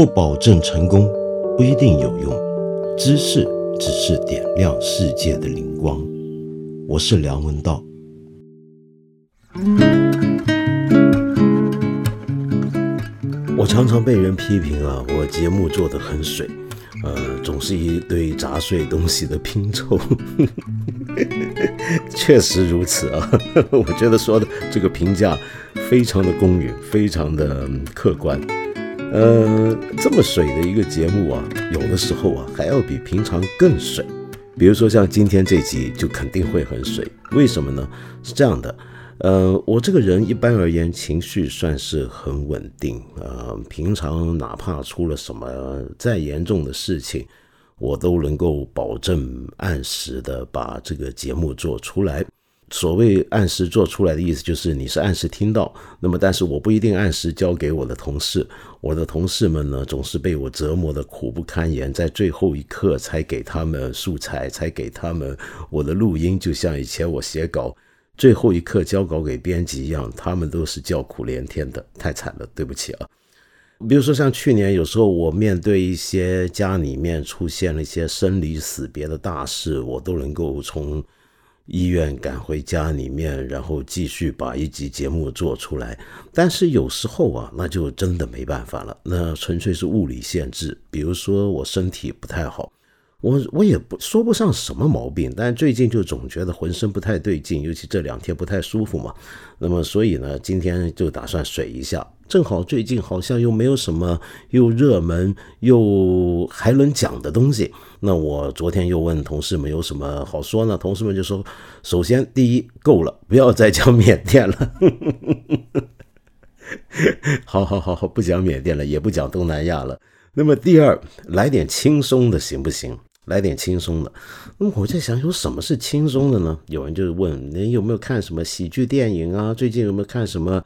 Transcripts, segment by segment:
不保证成功，不一定有用。知识只是点亮世界的灵光。我是梁文道。我常常被人批评啊，我节目做得很水，呃，总是一堆杂碎东西的拼凑。确实如此啊，我觉得说的这个评价非常的公允，非常的客观。呃，这么水的一个节目啊，有的时候啊还要比平常更水。比如说像今天这集就肯定会很水，为什么呢？是这样的，呃，我这个人一般而言情绪算是很稳定，呃，平常哪怕出了什么再严重的事情，我都能够保证按时的把这个节目做出来。所谓按时做出来的意思，就是你是按时听到，那么但是我不一定按时交给我的同事，我的同事们呢总是被我折磨的苦不堪言，在最后一刻才给他们素材，才给他们我的录音，就像以前我写稿最后一刻交稿给编辑一样，他们都是叫苦连天的，太惨了，对不起啊。比如说像去年，有时候我面对一些家里面出现了一些生离死别的大事，我都能够从。医院赶回家里面，然后继续把一集节目做出来。但是有时候啊，那就真的没办法了，那纯粹是物理限制。比如说我身体不太好。我我也不说不上什么毛病，但最近就总觉得浑身不太对劲，尤其这两天不太舒服嘛。那么所以呢，今天就打算水一下。正好最近好像又没有什么又热门又还能讲的东西。那我昨天又问同事们有什么好说呢？同事们就说：首先第一够了，不要再讲缅甸了。好好好好，不讲缅甸了，也不讲东南亚了。那么第二，来点轻松的行不行？来点轻松的，那么我在想，有什么是轻松的呢？有人就问你有没有看什么喜剧电影啊？最近有没有看什么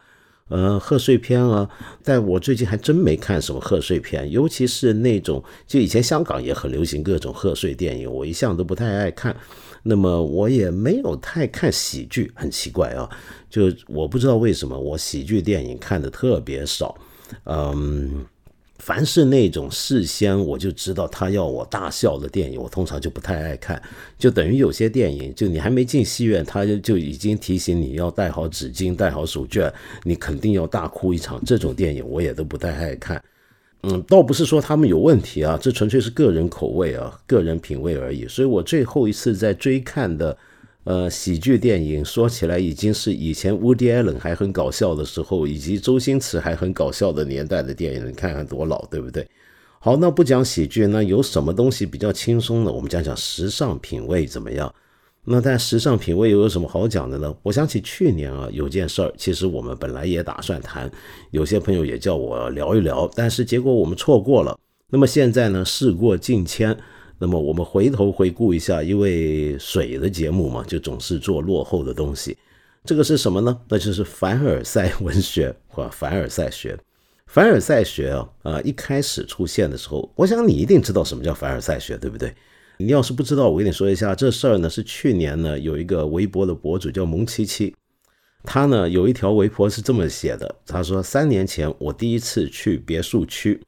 呃贺岁片啊？但我最近还真没看什么贺岁片，尤其是那种就以前香港也很流行各种贺岁电影，我一向都不太爱看。那么我也没有太看喜剧，很奇怪啊，就我不知道为什么我喜剧电影看的特别少，嗯。凡是那种事先我就知道他要我大笑的电影，我通常就不太爱看。就等于有些电影，就你还没进戏院，他就就已经提醒你要带好纸巾、带好手绢，你肯定要大哭一场。这种电影我也都不太爱看。嗯，倒不是说他们有问题啊，这纯粹是个人口味啊、个人品味而已。所以我最后一次在追看的。呃，喜剧电影说起来已经是以前 Woody Allen 还很搞笑的时候，以及周星驰还很搞笑的年代的电影，你看看多老，对不对？好，那不讲喜剧，那有什么东西比较轻松的？我们讲讲时尚品味怎么样？那但时尚品味又有什么好讲的呢？我想起去年啊，有件事儿，其实我们本来也打算谈，有些朋友也叫我聊一聊，但是结果我们错过了。那么现在呢，事过境迁。那么我们回头回顾一下，因为水的节目嘛，就总是做落后的东西。这个是什么呢？那就是凡尔赛文学或凡尔赛学。凡尔赛学啊，啊，一开始出现的时候，我想你一定知道什么叫凡尔赛学，对不对？你要是不知道，我跟你说一下，这事儿呢是去年呢有一个微博的博主叫蒙七七，他呢有一条微博是这么写的，他说三年前我第一次去别墅区。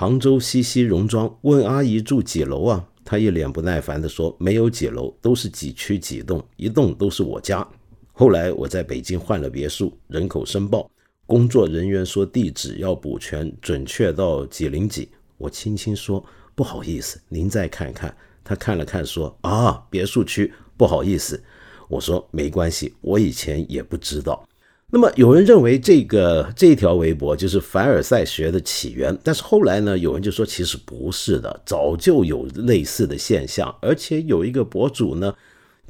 杭州西溪戎庄，问阿姨住几楼啊？她一脸不耐烦地说：“没有几楼，都是几区几栋，一栋都是我家。”后来我在北京换了别墅，人口申报，工作人员说地址要补全，准确到几零几。我轻轻说：“不好意思，您再看看。”他看了看说：“啊，别墅区，不好意思。”我说：“没关系，我以前也不知道。”那么有人认为这个这条微博就是凡尔赛学的起源，但是后来呢，有人就说其实不是的，早就有类似的现象，而且有一个博主呢，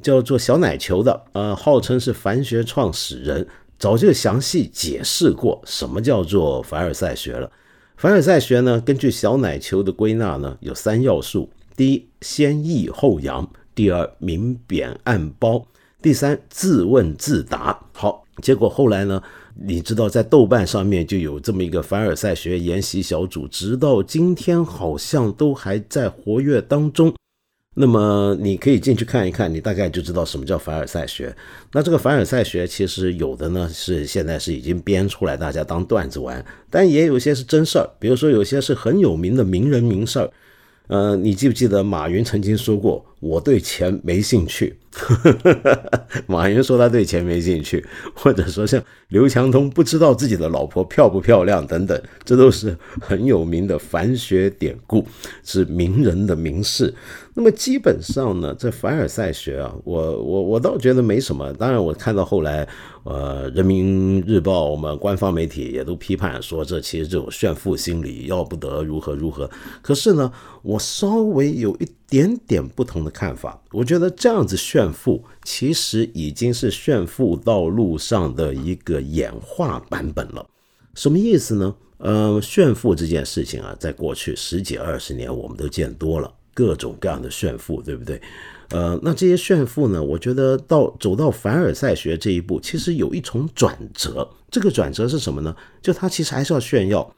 叫做小奶球的，呃，号称是凡学创始人，早就详细解释过什么叫做凡尔赛学了。凡尔赛学呢，根据小奶球的归纳呢，有三要素：第一，先抑后扬；第二，明贬暗褒；第三，自问自答。好。结果后来呢？你知道，在豆瓣上面就有这么一个凡尔赛学研习小组，直到今天好像都还在活跃当中。那么你可以进去看一看，你大概就知道什么叫凡尔赛学。那这个凡尔赛学其实有的呢是现在是已经编出来，大家当段子玩，但也有些是真事儿。比如说有些是很有名的名人名事儿。呃，你记不记得马云曾经说过，我对钱没兴趣。马云说他对钱没兴趣，或者说像刘强东不知道自己的老婆漂不漂亮等等，这都是很有名的凡学典故，是名人的名士。那么基本上呢，这凡尔赛学啊，我我我倒觉得没什么。当然，我看到后来，呃，人民日报我们官方媒体也都批判说，这其实这种炫富心理要不得如何如何。可是呢，我稍微有一点点不同的看法。我觉得这样子炫富，其实已经是炫富道路上的一个演化版本了。什么意思呢？呃，炫富这件事情啊，在过去十几二十年，我们都见多了。各种各样的炫富，对不对？呃，那这些炫富呢？我觉得到走到凡尔赛学这一步，其实有一重转折。这个转折是什么呢？就他其实还是要炫耀，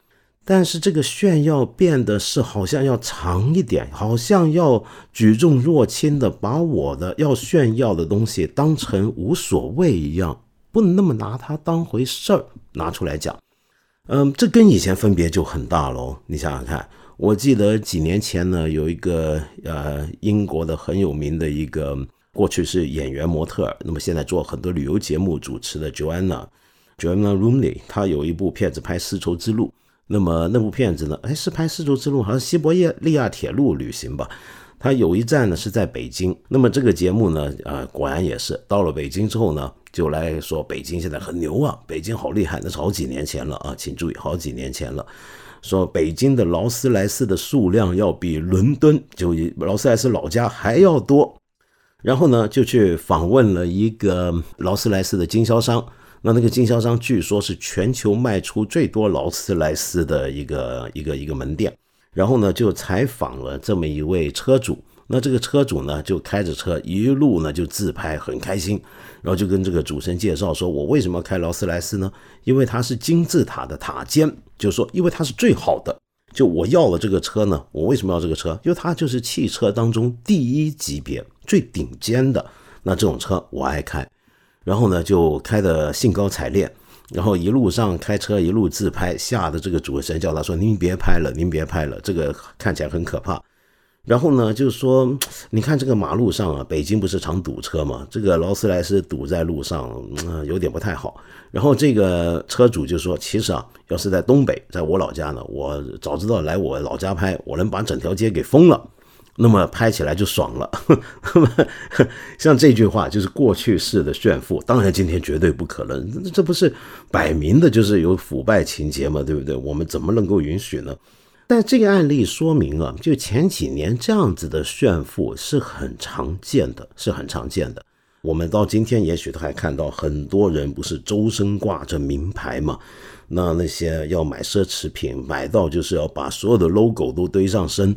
但是这个炫耀变得是好像要长一点，好像要举重若轻的把我的要炫耀的东西当成无所谓一样，不能那么拿它当回事儿拿出来讲。嗯，这跟以前分别就很大喽。你想想看。我记得几年前呢，有一个呃英国的很有名的一个过去是演员模特，那么现在做很多旅游节目主持的 Joanna Joanna Rooney，她有一部片子拍丝绸之路，那么那部片子呢，哎是拍丝绸之路，好像西伯利亚铁路旅行吧。他有一站呢是在北京，那么这个节目呢，呃果然也是到了北京之后呢，就来说北京现在很牛啊，北京好厉害，那是好几年前了啊，请注意好几年前了。说北京的劳斯莱斯的数量要比伦敦就劳斯莱斯老家还要多，然后呢就去访问了一个劳斯莱斯的经销商，那那个经销商据说是全球卖出最多劳斯莱斯的一个一个一个门店，然后呢就采访了这么一位车主。那这个车主呢，就开着车一路呢就自拍，很开心，然后就跟这个主持人介绍说：“我为什么开劳斯莱斯呢？因为它是金字塔的塔尖，就是说，因为它是最好的。就我要了这个车呢，我为什么要这个车？因为它就是汽车当中第一级别、最顶尖的。那这种车我爱开，然后呢就开的兴高采烈，然后一路上开车一路自拍，吓得这个主持人叫他说：‘您别拍了，您别拍了，这个看起来很可怕。’然后呢，就是说，你看这个马路上啊，北京不是常堵车吗？这个劳斯莱斯堵在路上，嗯，有点不太好。然后这个车主就说：“其实啊，要是在东北，在我老家呢，我早知道来我老家拍，我能把整条街给封了，那么拍起来就爽了。”那么像这句话就是过去式的炫富，当然今天绝对不可能，这不是摆明的就是有腐败情节嘛？对不对？我们怎么能够允许呢？但这个案例说明啊，就前几年这样子的炫富是很常见的，是很常见的。我们到今天也许都还看到很多人不是周身挂着名牌嘛？那那些要买奢侈品，买到就是要把所有的 logo 都堆上身。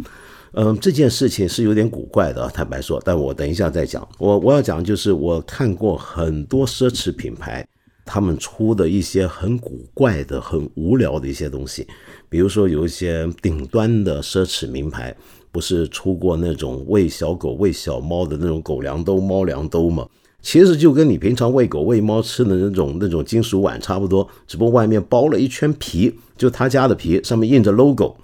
嗯，这件事情是有点古怪的，坦白说。但我等一下再讲。我我要讲就是我看过很多奢侈品牌。他们出的一些很古怪的、很无聊的一些东西，比如说有一些顶端的奢侈名牌，不是出过那种喂小狗、喂小猫的那种狗粮兜、猫粮兜吗？其实就跟你平常喂狗、喂猫吃的那种那种金属碗差不多，只不过外面包了一圈皮，就他家的皮，上面印着 logo。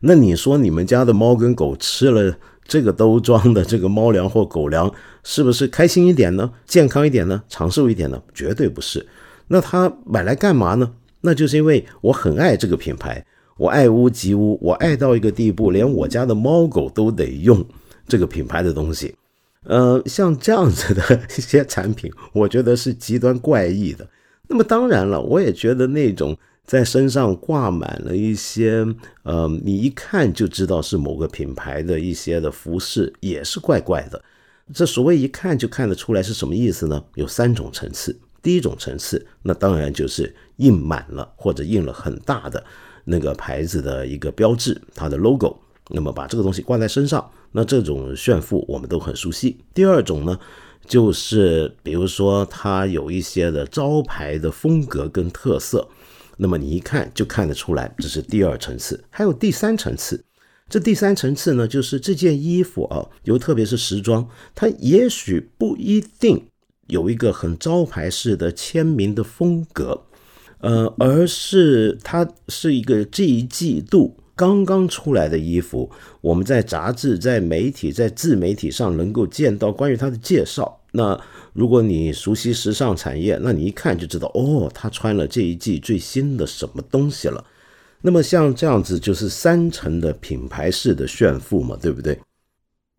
那你说你们家的猫跟狗吃了这个兜装的这个猫粮或狗粮，是不是开心一点呢？健康一点呢？长寿一点呢？绝对不是。那他买来干嘛呢？那就是因为我很爱这个品牌，我爱屋及乌，我爱到一个地步，连我家的猫狗都得用这个品牌的东西。呃，像这样子的一些产品，我觉得是极端怪异的。那么当然了，我也觉得那种在身上挂满了一些，呃，你一看就知道是某个品牌的一些的服饰，也是怪怪的。这所谓一看就看得出来是什么意思呢？有三种层次。第一种层次，那当然就是印满了或者印了很大的那个牌子的一个标志，它的 logo。那么把这个东西挂在身上，那这种炫富我们都很熟悉。第二种呢，就是比如说它有一些的招牌的风格跟特色，那么你一看就看得出来，这是第二层次。还有第三层次，这第三层次呢，就是这件衣服啊，尤特别是时装，它也许不一定有一个很招牌式的签名的风格，呃，而是它是一个这一季度刚刚出来的衣服，我们在杂志、在媒体、在自媒体上能够见到关于它的介绍。那如果你熟悉时尚产业，那你一看就知道，哦，他穿了这一季最新的什么东西了。那么像这样子就是三层的品牌式的炫富嘛，对不对？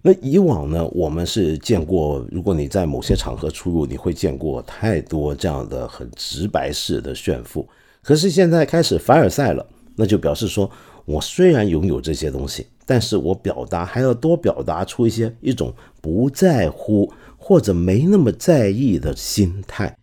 那以往呢，我们是见过，如果你在某些场合出入，你会见过太多这样的很直白式的炫富。可是现在开始凡尔赛了，那就表示说我虽然拥有这些东西，但是我表达还要多表达出一些一种不在乎或者没那么在意的心态。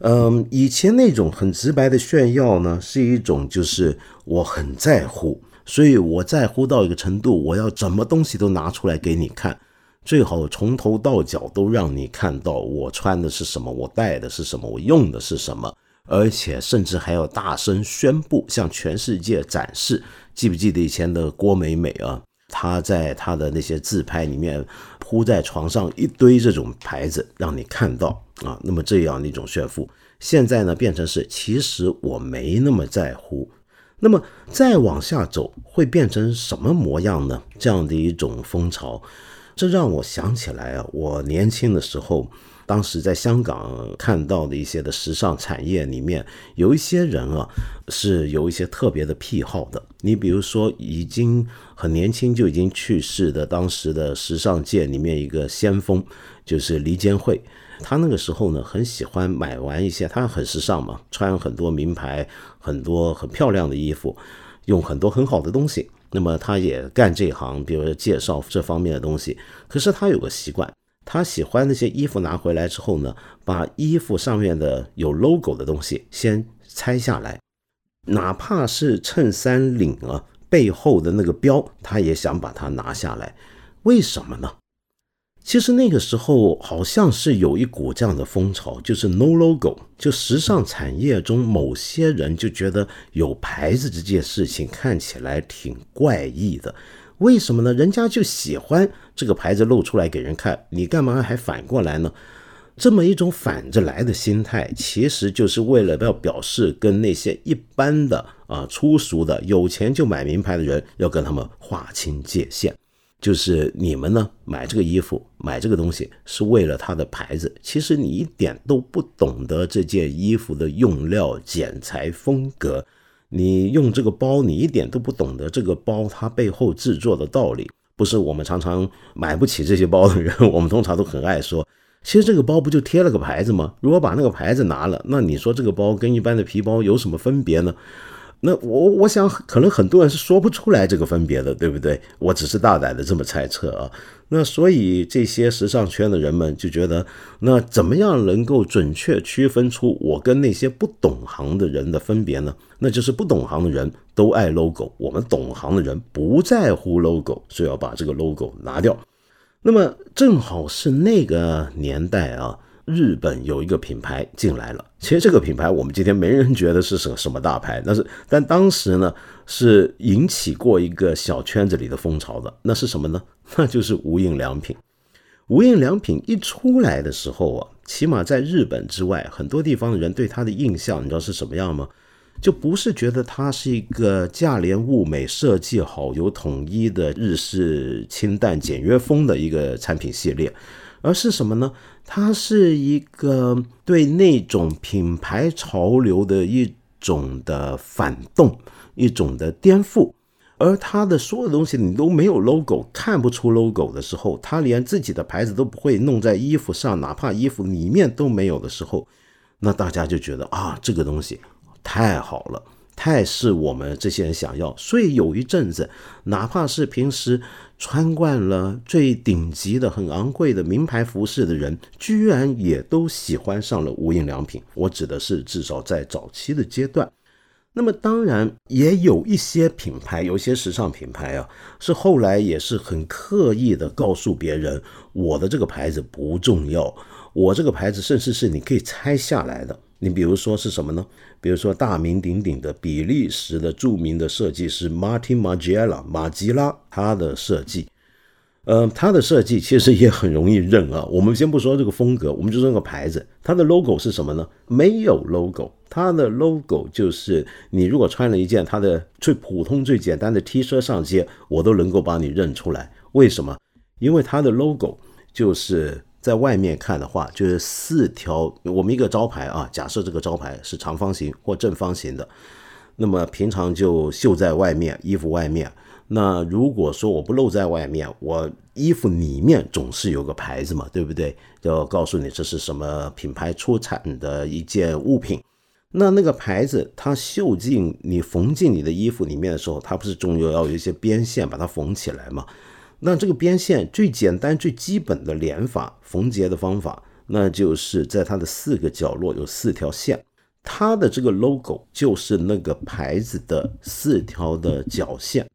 嗯，以前那种很直白的炫耀呢，是一种就是我很在乎，所以我在乎到一个程度，我要什么东西都拿出来给你看，最好从头到脚都让你看到我穿的是什么，我戴的是什么，我用的是什么，而且甚至还要大声宣布，向全世界展示。记不记得以前的郭美美啊？她在她的那些自拍里面铺在床上一堆这种牌子，让你看到啊。那么这样的一种炫富，现在呢变成是其实我没那么在乎。那么再往下走会变成什么模样呢？这样的一种风潮，这让我想起来啊，我年轻的时候。当时在香港看到的一些的时尚产业里面，有一些人啊是有一些特别的癖好的。你比如说，已经很年轻就已经去世的当时的时尚界里面一个先锋，就是黎坚惠。他那个时候呢，很喜欢买完一些，他很时尚嘛，穿很多名牌、很多很漂亮的衣服，用很多很好的东西。那么他也干这一行，比如说介绍这方面的东西。可是他有个习惯。他喜欢那些衣服拿回来之后呢，把衣服上面的有 logo 的东西先拆下来，哪怕是衬衫领啊背后的那个标，他也想把它拿下来。为什么呢？其实那个时候好像是有一股这样的风潮，就是 no logo，就时尚产业中某些人就觉得有牌子这件事情看起来挺怪异的。为什么呢？人家就喜欢这个牌子露出来给人看，你干嘛还反过来呢？这么一种反着来的心态，其实就是为了要表示跟那些一般的啊粗俗的有钱就买名牌的人要跟他们划清界限，就是你们呢买这个衣服买这个东西是为了它的牌子，其实你一点都不懂得这件衣服的用料、剪裁、风格。你用这个包，你一点都不懂得这个包它背后制作的道理。不是我们常常买不起这些包的人，我们通常都很爱说，其实这个包不就贴了个牌子吗？如果把那个牌子拿了，那你说这个包跟一般的皮包有什么分别呢？那我我想，可能很多人是说不出来这个分别的，对不对？我只是大胆的这么猜测啊。那所以这些时尚圈的人们就觉得，那怎么样能够准确区分出我跟那些不懂行的人的分别呢？那就是不懂行的人都爱 logo，我们懂行的人不在乎 logo，所以要把这个 logo 拿掉。那么正好是那个年代啊。日本有一个品牌进来了，其实这个品牌我们今天没人觉得是什什么大牌，但是但当时呢是引起过一个小圈子里的风潮的，那是什么呢？那就是无印良品。无印良品一出来的时候啊，起码在日本之外，很多地方的人对它的印象，你知道是什么样吗？就不是觉得它是一个价廉物美、设计好、有统一的日式清淡简约风的一个产品系列。而是什么呢？它是一个对那种品牌潮流的一种的反动，一种的颠覆。而它的所有东西你都没有 logo，看不出 logo 的时候，它连自己的牌子都不会弄在衣服上，哪怕衣服里面都没有的时候，那大家就觉得啊，这个东西太好了。太是我们这些人想要，所以有一阵子，哪怕是平时穿惯了最顶级的、很昂贵的名牌服饰的人，居然也都喜欢上了无印良品。我指的是至少在早期的阶段。那么当然也有一些品牌，有一些时尚品牌啊，是后来也是很刻意的告诉别人，我的这个牌子不重要，我这个牌子甚至是你可以拆下来的。你比如说是什么呢？比如说大名鼎鼎的比利时的著名的设计师 Martin Margiela 马吉拉，他的设计，呃，他的设计其实也很容易认啊。我们先不说这个风格，我们就说个牌子，它的 logo 是什么呢？没有 logo，它的 logo 就是你如果穿了一件它的最普通、最简单的 T 恤上街，我都能够把你认出来。为什么？因为它的 logo 就是。在外面看的话，就是四条。我们一个招牌啊，假设这个招牌是长方形或正方形的，那么平常就绣在外面衣服外面。那如果说我不露在外面，我衣服里面总是有个牌子嘛，对不对？要告诉你这是什么品牌出产的一件物品。那那个牌子它绣进你缝进你的衣服里面的时候，它不是终究要有一些边线把它缝起来吗？那这个边线最简单、最基本的连法缝结的方法，那就是在它的四个角落有四条线，它的这个 logo 就是那个牌子的四条的角线。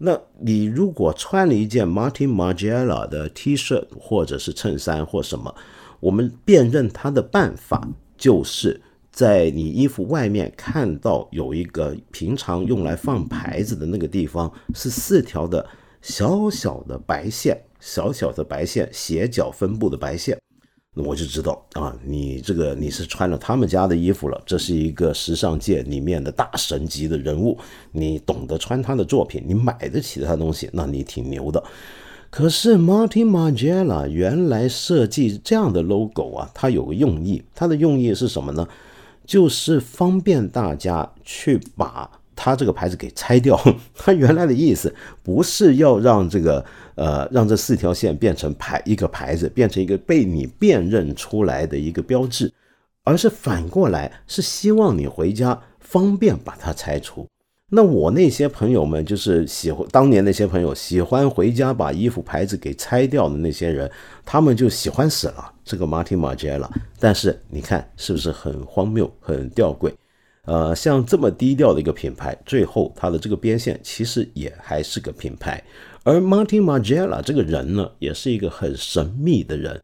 那你如果穿了一件 Martin Margiela 的 T 恤或者是衬衫或什么，我们辨认它的办法就是在你衣服外面看到有一个平常用来放牌子的那个地方是四条的。小小的白线，小小的白线，斜角分布的白线，那我就知道啊，你这个你是穿了他们家的衣服了，这是一个时尚界里面的大神级的人物，你懂得穿他的作品，你买得起他的东西，那你挺牛的。可是 Martin Margiela 原来设计这样的 logo 啊，它有个用意，它的用意是什么呢？就是方便大家去把。他这个牌子给拆掉，他原来的意思不是要让这个呃让这四条线变成牌一个牌子，变成一个被你辨认出来的一个标志，而是反过来是希望你回家方便把它拆除。那我那些朋友们就是喜欢当年那些朋友喜欢回家把衣服牌子给拆掉的那些人，他们就喜欢死了这个 Martin Margiela。但是你看是不是很荒谬、很吊诡？呃，像这么低调的一个品牌，最后它的这个边线其实也还是个品牌。而 Martin Margiela 这个人呢，也是一个很神秘的人，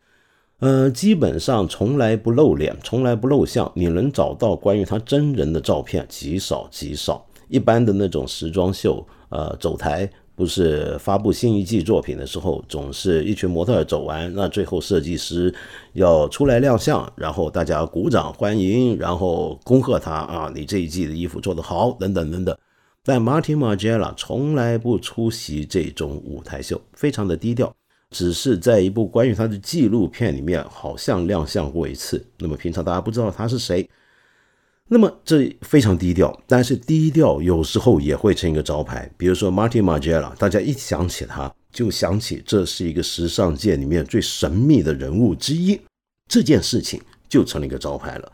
呃，基本上从来不露脸，从来不露相，你能找到关于他真人的照片极少极少。一般的那种时装秀，呃，走台。不是发布新一季作品的时候，总是一群模特走完，那最后设计师要出来亮相，然后大家鼓掌欢迎，然后恭贺他啊，你这一季的衣服做得好，等等等等。但 Martin Margiela 从来不出席这种舞台秀，非常的低调，只是在一部关于他的纪录片里面好像亮相过一次。那么平常大家不知道他是谁。那么这非常低调，但是低调有时候也会成一个招牌。比如说 Martin Margiela，大家一想起他，就想起这是一个时尚界里面最神秘的人物之一，这件事情就成了一个招牌了。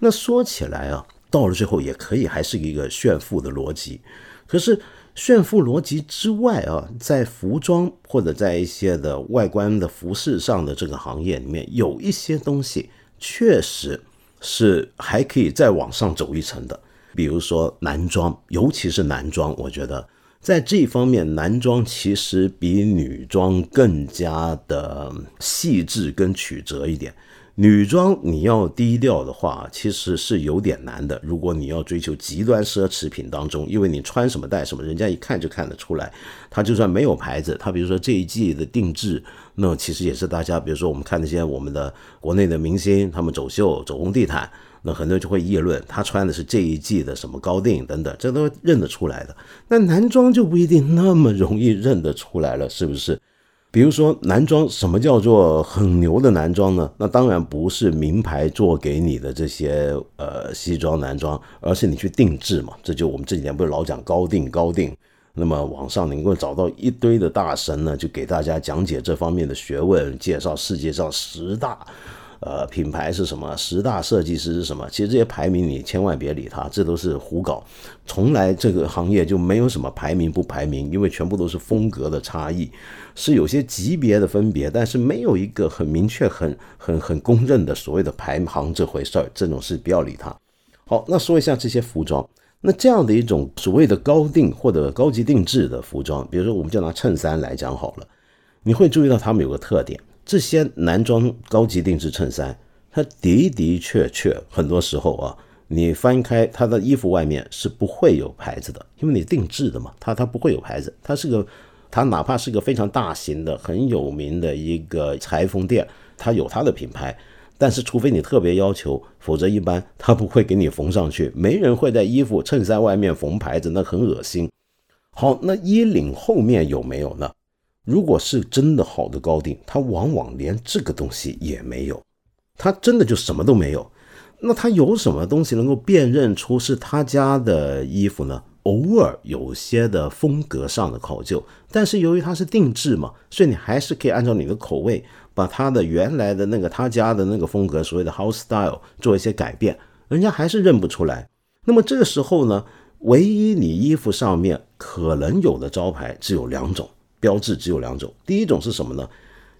那说起来啊，到了最后也可以还是一个炫富的逻辑。可是炫富逻辑之外啊，在服装或者在一些的外观的服饰上的这个行业里面，有一些东西确实。是还可以再往上走一层的，比如说男装，尤其是男装，我觉得在这方面，男装其实比女装更加的细致跟曲折一点。女装你要低调的话，其实是有点难的。如果你要追求极端奢侈品当中，因为你穿什么戴什么，人家一看就看得出来。它就算没有牌子，它比如说这一季的定制，那其实也是大家，比如说我们看那些我们的国内的明星，他们走秀走红地毯，那很多人就会议论他穿的是这一季的什么高定等等，这都认得出来的。那男装就不一定那么容易认得出来了，是不是？比如说男装，什么叫做很牛的男装呢？那当然不是名牌做给你的这些呃西装男装，而是你去定制嘛。这就我们这几年不是老讲高定高定，那么网上能够找到一堆的大神呢，就给大家讲解这方面的学问，介绍世界上十大。呃，品牌是什么？十大设计师是什么？其实这些排名你千万别理他，这都是胡搞。从来这个行业就没有什么排名不排名，因为全部都是风格的差异，是有些级别的分别，但是没有一个很明确、很很很公认的所谓的排行这回事儿。这种事不要理它。好，那说一下这些服装，那这样的一种所谓的高定或者高级定制的服装，比如说我们就拿衬衫来讲好了，你会注意到他们有个特点。这些男装高级定制衬衫，它的的确确很多时候啊，你翻开他的衣服外面是不会有牌子的，因为你定制的嘛，它它不会有牌子，它是个，它哪怕是个非常大型的、很有名的一个裁缝店，它有它的品牌，但是除非你特别要求，否则一般它不会给你缝上去，没人会在衣服、衬衫外面缝牌子，那很恶心。好，那衣领后面有没有呢？如果是真的好的高定，它往往连这个东西也没有，它真的就什么都没有。那它有什么东西能够辨认出是他家的衣服呢？偶尔有些的风格上的考究，但是由于它是定制嘛，所以你还是可以按照你的口味，把它的原来的那个他家的那个风格，所谓的 house style 做一些改变，人家还是认不出来。那么这个时候呢，唯一你衣服上面可能有的招牌只有两种。标志只有两种，第一种是什么呢？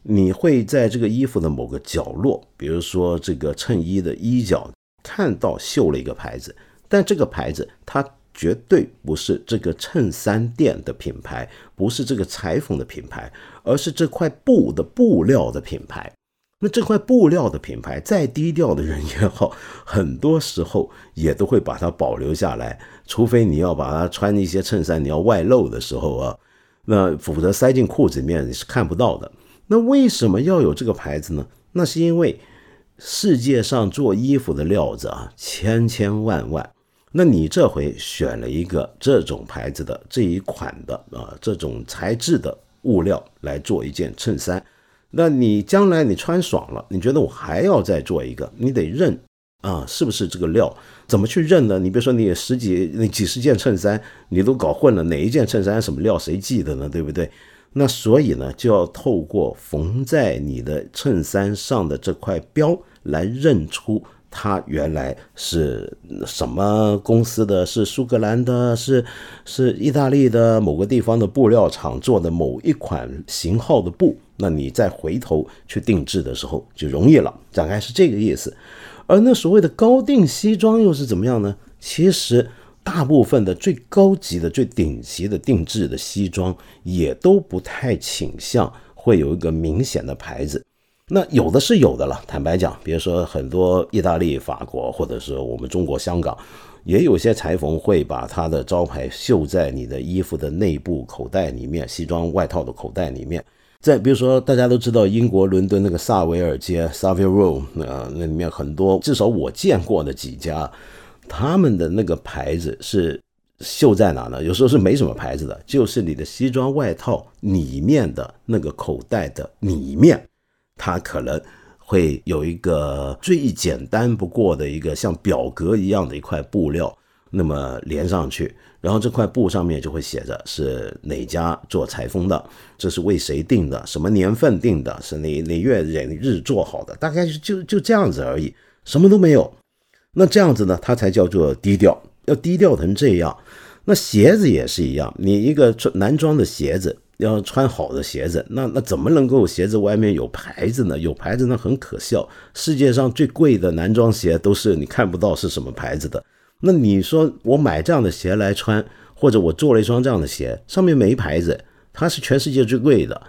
你会在这个衣服的某个角落，比如说这个衬衣的衣角，看到绣了一个牌子，但这个牌子它绝对不是这个衬衫店的品牌，不是这个裁缝的品牌，而是这块布的布料的品牌。那这块布料的品牌，再低调的人也好，很多时候也都会把它保留下来，除非你要把它穿一些衬衫，你要外露的时候啊。那否则塞进裤子里面你是看不到的。那为什么要有这个牌子呢？那是因为世界上做衣服的料子啊，千千万万。那你这回选了一个这种牌子的这一款的啊，这种材质的物料来做一件衬衫，那你将来你穿爽了，你觉得我还要再做一个，你得认啊，是不是这个料？怎么去认呢？你比如说，你十几、你几十件衬衫，你都搞混了，哪一件衬衫什么料，谁记得呢？对不对？那所以呢，就要透过缝在你的衬衫上的这块标来认出它原来是什么公司的，是苏格兰的，是是意大利的某个地方的布料厂做的某一款型号的布。那你再回头去定制的时候就容易了，大概是这个意思。而那所谓的高定西装又是怎么样呢？其实大部分的最高级的、最顶级的定制的西装也都不太倾向会有一个明显的牌子。那有的是有的了，坦白讲，比如说很多意大利、法国，或者是我们中国香港，也有些裁缝会把他的招牌绣在你的衣服的内部口袋里面，西装外套的口袋里面。再比如说，大家都知道英国伦敦那个萨维尔街 （Savile Row），那那里面很多，至少我见过的几家，他们的那个牌子是绣在哪呢？有时候是没什么牌子的，就是你的西装外套里面的那个口袋的里面，它可能会有一个最简单不过的一个像表格一样的一块布料。那么连上去，然后这块布上面就会写着是哪家做裁缝的，这是为谁定的，什么年份定的，是哪哪月哪日做好的，大概就就就这样子而已，什么都没有。那这样子呢，它才叫做低调，要低调成这样。那鞋子也是一样，你一个男装的鞋子，要穿好的鞋子，那那怎么能够鞋子外面有牌子呢？有牌子那很可笑。世界上最贵的男装鞋都是你看不到是什么牌子的。那你说我买这样的鞋来穿，或者我做了一双这样的鞋，上面没牌子，它是全世界最贵的，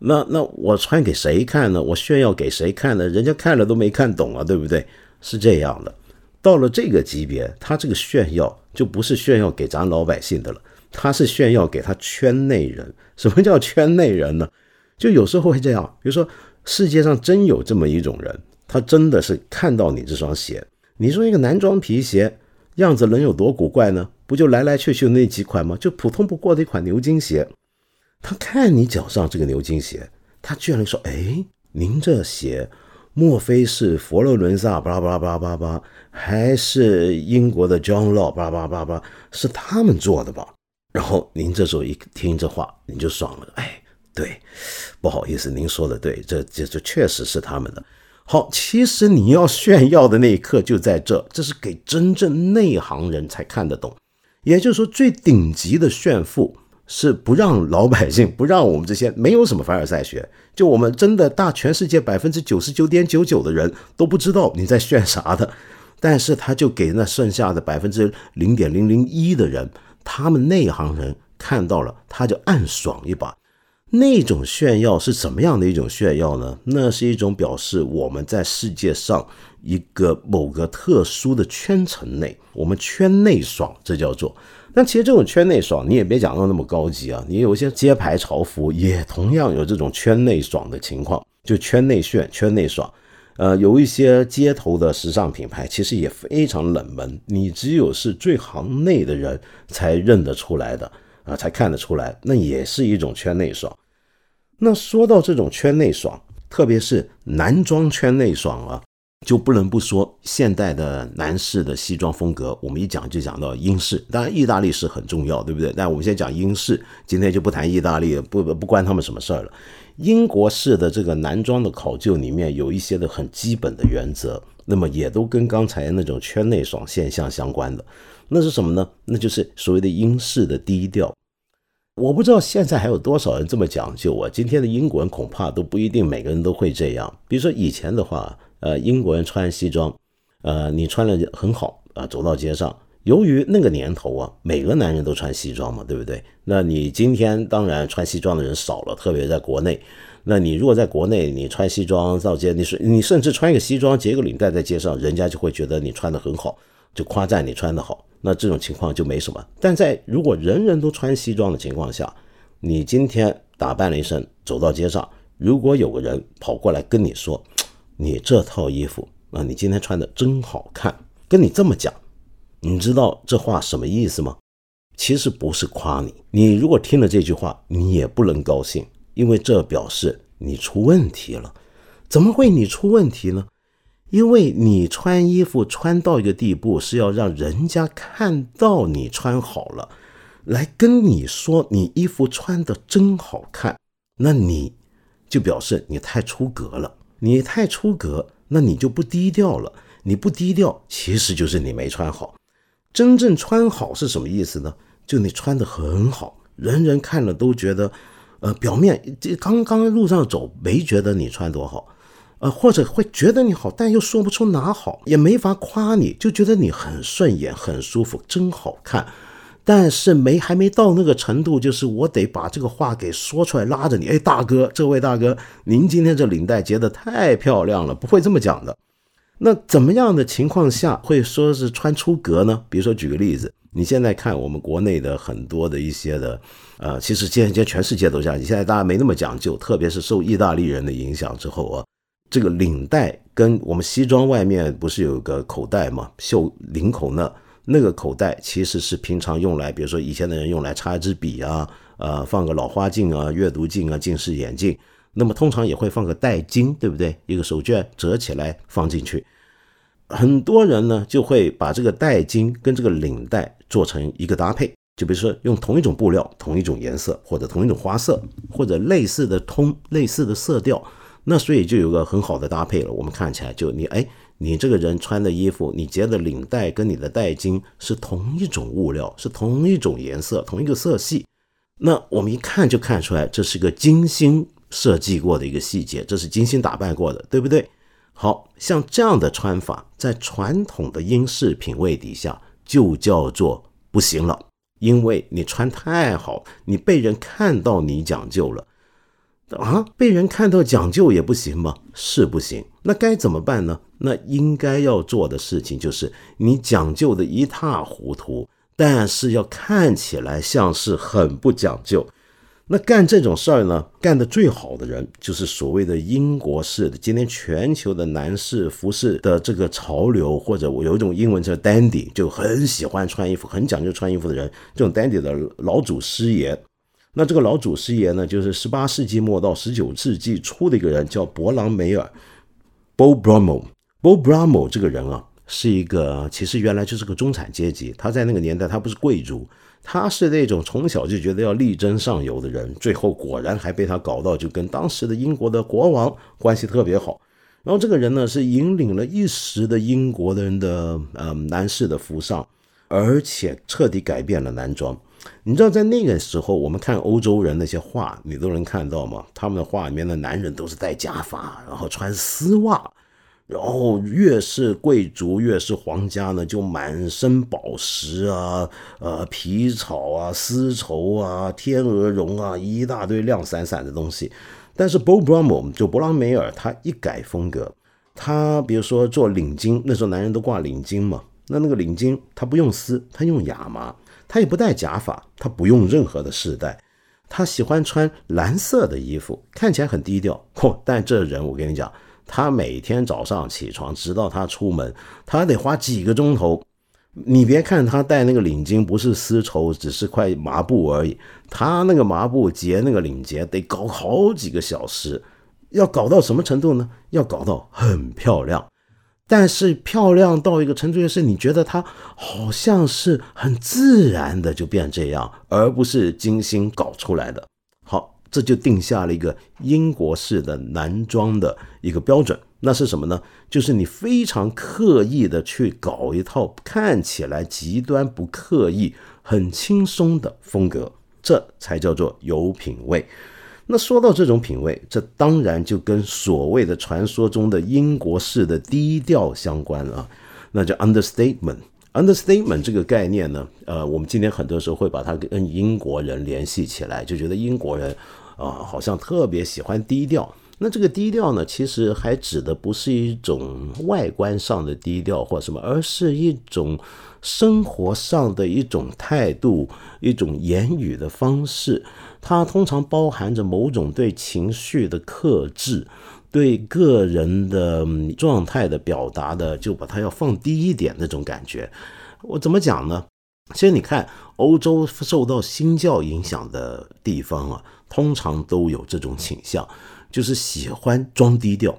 那那我穿给谁看呢？我炫耀给谁看呢？人家看了都没看懂啊，对不对？是这样的。到了这个级别，他这个炫耀就不是炫耀给咱老百姓的了，他是炫耀给他圈内人。什么叫圈内人呢？就有时候会这样，比如说世界上真有这么一种人，他真的是看到你这双鞋，你说一个男装皮鞋。样子能有多古怪呢？不就来来去去那几款吗？就普通不过的一款牛津鞋。他看你脚上这个牛津鞋，他居然说：“哎，您这鞋，莫非是佛罗伦萨巴拉巴拉巴拉巴拉，还是英国的 John Law 巴拉巴拉巴拉，是他们做的吧？”然后您这时候一听这话，你就爽了。哎，对，不好意思，您说的对，这这这确实是他们的。好，其实你要炫耀的那一刻就在这，这是给真正内行人才看得懂。也就是说，最顶级的炫富是不让老百姓、不让我们这些没有什么凡尔赛学，就我们真的大全世界百分之九十九点九九的人都不知道你在炫啥的，但是他就给那剩下的百分之零点零零一的人，他们内行人看到了，他就暗爽一把。那种炫耀是怎么样的一种炫耀呢？那是一种表示我们在世界上一个某个特殊的圈层内，我们圈内爽，这叫做。但其实这种圈内爽，你也别讲到那么高级啊。你有一些街牌潮服，也同样有这种圈内爽的情况，就圈内炫、圈内爽。呃，有一些街头的时尚品牌，其实也非常冷门，你只有是最行内的人才认得出来的。啊，才看得出来，那也是一种圈内爽。那说到这种圈内爽，特别是男装圈内爽啊，就不能不说现代的男士的西装风格。我们一讲就讲到英式，当然意大利是很重要，对不对？但我们先讲英式，今天就不谈意大利，不不关他们什么事儿了。英国式的这个男装的考究里面有一些的很基本的原则，那么也都跟刚才那种圈内爽现象相关的。那是什么呢？那就是所谓的英式的低调。我不知道现在还有多少人这么讲究啊！今天的英国人恐怕都不一定每个人都会这样。比如说以前的话，呃，英国人穿西装，呃，你穿的很好啊，走到街上，由于那个年头啊，每个男人都穿西装嘛，对不对？那你今天当然穿西装的人少了，特别在国内。那你如果在国内，你穿西装到街，你是你甚至穿一个西装结个领带在街上，人家就会觉得你穿的很好。就夸赞你穿得好，那这种情况就没什么。但在如果人人都穿西装的情况下，你今天打扮了一身走到街上，如果有个人跑过来跟你说：“你这套衣服啊，你今天穿的真好看。”跟你这么讲，你知道这话什么意思吗？其实不是夸你。你如果听了这句话，你也不能高兴，因为这表示你出问题了。怎么会你出问题呢？因为你穿衣服穿到一个地步，是要让人家看到你穿好了，来跟你说你衣服穿的真好看，那你就表示你太出格了。你太出格，那你就不低调了。你不低调，其实就是你没穿好。真正穿好是什么意思呢？就你穿的很好，人人看了都觉得，呃，表面这刚刚路上走没觉得你穿多好。呃，或者会觉得你好，但又说不出哪好，也没法夸你，就觉得你很顺眼、很舒服，真好看。但是没还没到那个程度，就是我得把这个话给说出来，拉着你。哎，大哥，这位大哥，您今天这领带结的太漂亮了，不会这么讲的。那怎么样的情况下会说是穿出格呢？比如说举个例子，你现在看我们国内的很多的一些的，呃，其实现在全世界都这样，现在大家没那么讲究，特别是受意大利人的影响之后啊。这个领带跟我们西装外面不是有个口袋吗？袖领口那那个口袋其实是平常用来，比如说以前的人用来插一支笔啊，呃，放个老花镜啊、阅读镜啊、近视眼镜。那么通常也会放个带巾，对不对？一个手绢折起来放进去。很多人呢就会把这个带巾跟这个领带做成一个搭配，就比如说用同一种布料、同一种颜色，或者同一种花色，或者类似的通类似的色调。那所以就有个很好的搭配了。我们看起来就你哎，你这个人穿的衣服，你结的领带跟你的带巾是同一种物料，是同一种颜色，同一个色系。那我们一看就看出来，这是个精心设计过的一个细节，这是精心打扮过的，对不对？好像这样的穿法，在传统的英式品味底下就叫做不行了，因为你穿太好，你被人看到你讲究了。啊，被人看到讲究也不行吗？是不行。那该怎么办呢？那应该要做的事情就是，你讲究的一塌糊涂，但是要看起来像是很不讲究。那干这种事儿呢，干的最好的人就是所谓的英国式的。今天全球的男士服饰的这个潮流，或者我有一种英文叫 dandy，就很喜欢穿衣服、很讲究穿衣服的人，这种 dandy 的老祖师爷。那这个老祖师爷呢，就是十八世纪末到十九世纪初的一个人，叫伯朗梅尔 （Bo Brummel）。Bo Brummel 这个人啊，是一个其实原来就是个中产阶级。他在那个年代，他不是贵族，他是那种从小就觉得要力争上游的人。最后果然还被他搞到，就跟当时的英国的国王关系特别好。然后这个人呢，是引领了一时的英国的人的呃男士的服上，而且彻底改变了男装。你知道在那个时候，我们看欧洲人那些画，你都能看到吗？他们的画里面的男人都是戴假发，然后穿丝袜，然后越是贵族，越是皇家呢，就满身宝石啊，呃，皮草啊，丝绸啊，天鹅绒啊，一大堆亮闪闪的东西。但是 Bob Brummel 就勃朗梅尔，他一改风格，他比如说做领巾，那时候男人都挂领巾嘛，那那个领巾他不用丝，他用亚麻，他也不戴假发，他不用任何的饰带，他喜欢穿蓝色的衣服，看起来很低调。嚯！但这人我跟你讲。他每天早上起床，直到他出门，他得花几个钟头。你别看他戴那个领巾不是丝绸，只是块麻布而已，他那个麻布结那个领结得搞好几个小时，要搞到什么程度呢？要搞到很漂亮，但是漂亮到一个程度，就是你觉得他好像是很自然的就变这样，而不是精心搞出来的。这就定下了一个英国式的男装的一个标准，那是什么呢？就是你非常刻意的去搞一套看起来极端不刻意、很轻松的风格，这才叫做有品味。那说到这种品味，这当然就跟所谓的传说中的英国式的低调相关了，那叫 understatement。Understatement 这个概念呢，呃，我们今天很多时候会把它跟英国人联系起来，就觉得英国人。啊，好像特别喜欢低调。那这个低调呢，其实还指的不是一种外观上的低调或什么，而是一种生活上的一种态度、一种言语的方式。它通常包含着某种对情绪的克制，对个人的状态的表达的，就把它要放低一点那种感觉。我怎么讲呢？其实你看，欧洲受到新教影响的地方啊。通常都有这种倾向，就是喜欢装低调，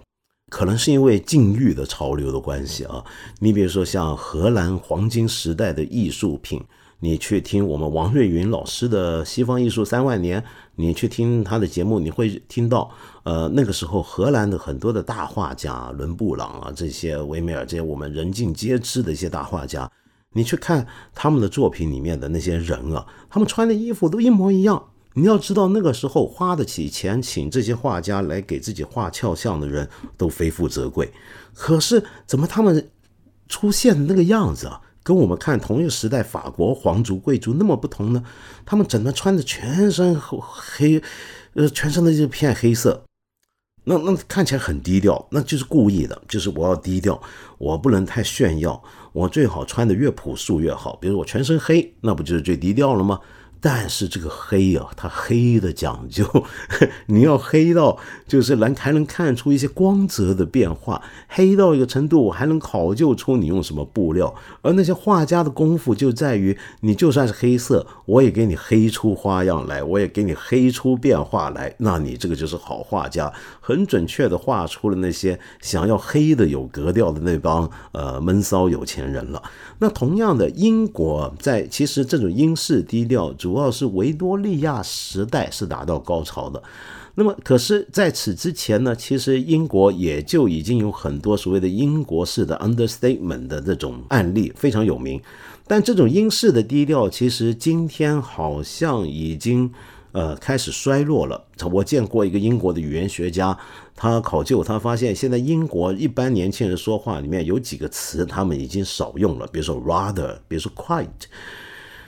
可能是因为禁欲的潮流的关系啊。你比如说像荷兰黄金时代的艺术品，你去听我们王瑞云老师的《西方艺术三万年》，你去听他的节目，你会听到，呃，那个时候荷兰的很多的大画家，伦布朗啊，这些维米尔这些我们人尽皆知的一些大画家，你去看他们的作品里面的那些人啊，他们穿的衣服都一模一样。你要知道，那个时候花得起钱请这些画家来给自己画肖像的人都非富则贵。可是，怎么他们出现的那个样子啊，跟我们看同一个时代法国皇族贵族那么不同呢？他们整个穿的全身黑，呃，全身的一片黑色，那那看起来很低调，那就是故意的，就是我要低调，我不能太炫耀，我最好穿的越朴素越好。比如我全身黑，那不就是最低调了吗？但是这个黑啊，它黑的讲究，你要黑到就是能还能看出一些光泽的变化，黑到一个程度，我还能考究出你用什么布料。而那些画家的功夫就在于，你就算是黑色，我也给你黑出花样来，我也给你黑出变化来，那你这个就是好画家，很准确的画出了那些想要黑的有格调的那帮呃闷骚有钱人了。那同样的，英国在其实这种英式低调。主要是维多利亚时代是达到高潮的，那么可是在此之前呢，其实英国也就已经有很多所谓的英国式的 understatement 的这种案例非常有名，但这种英式的低调，其实今天好像已经呃开始衰落了。我见过一个英国的语言学家，他考究，他发现现在英国一般年轻人说话里面有几个词他们已经少用了，比如说 rather，比如说 quite。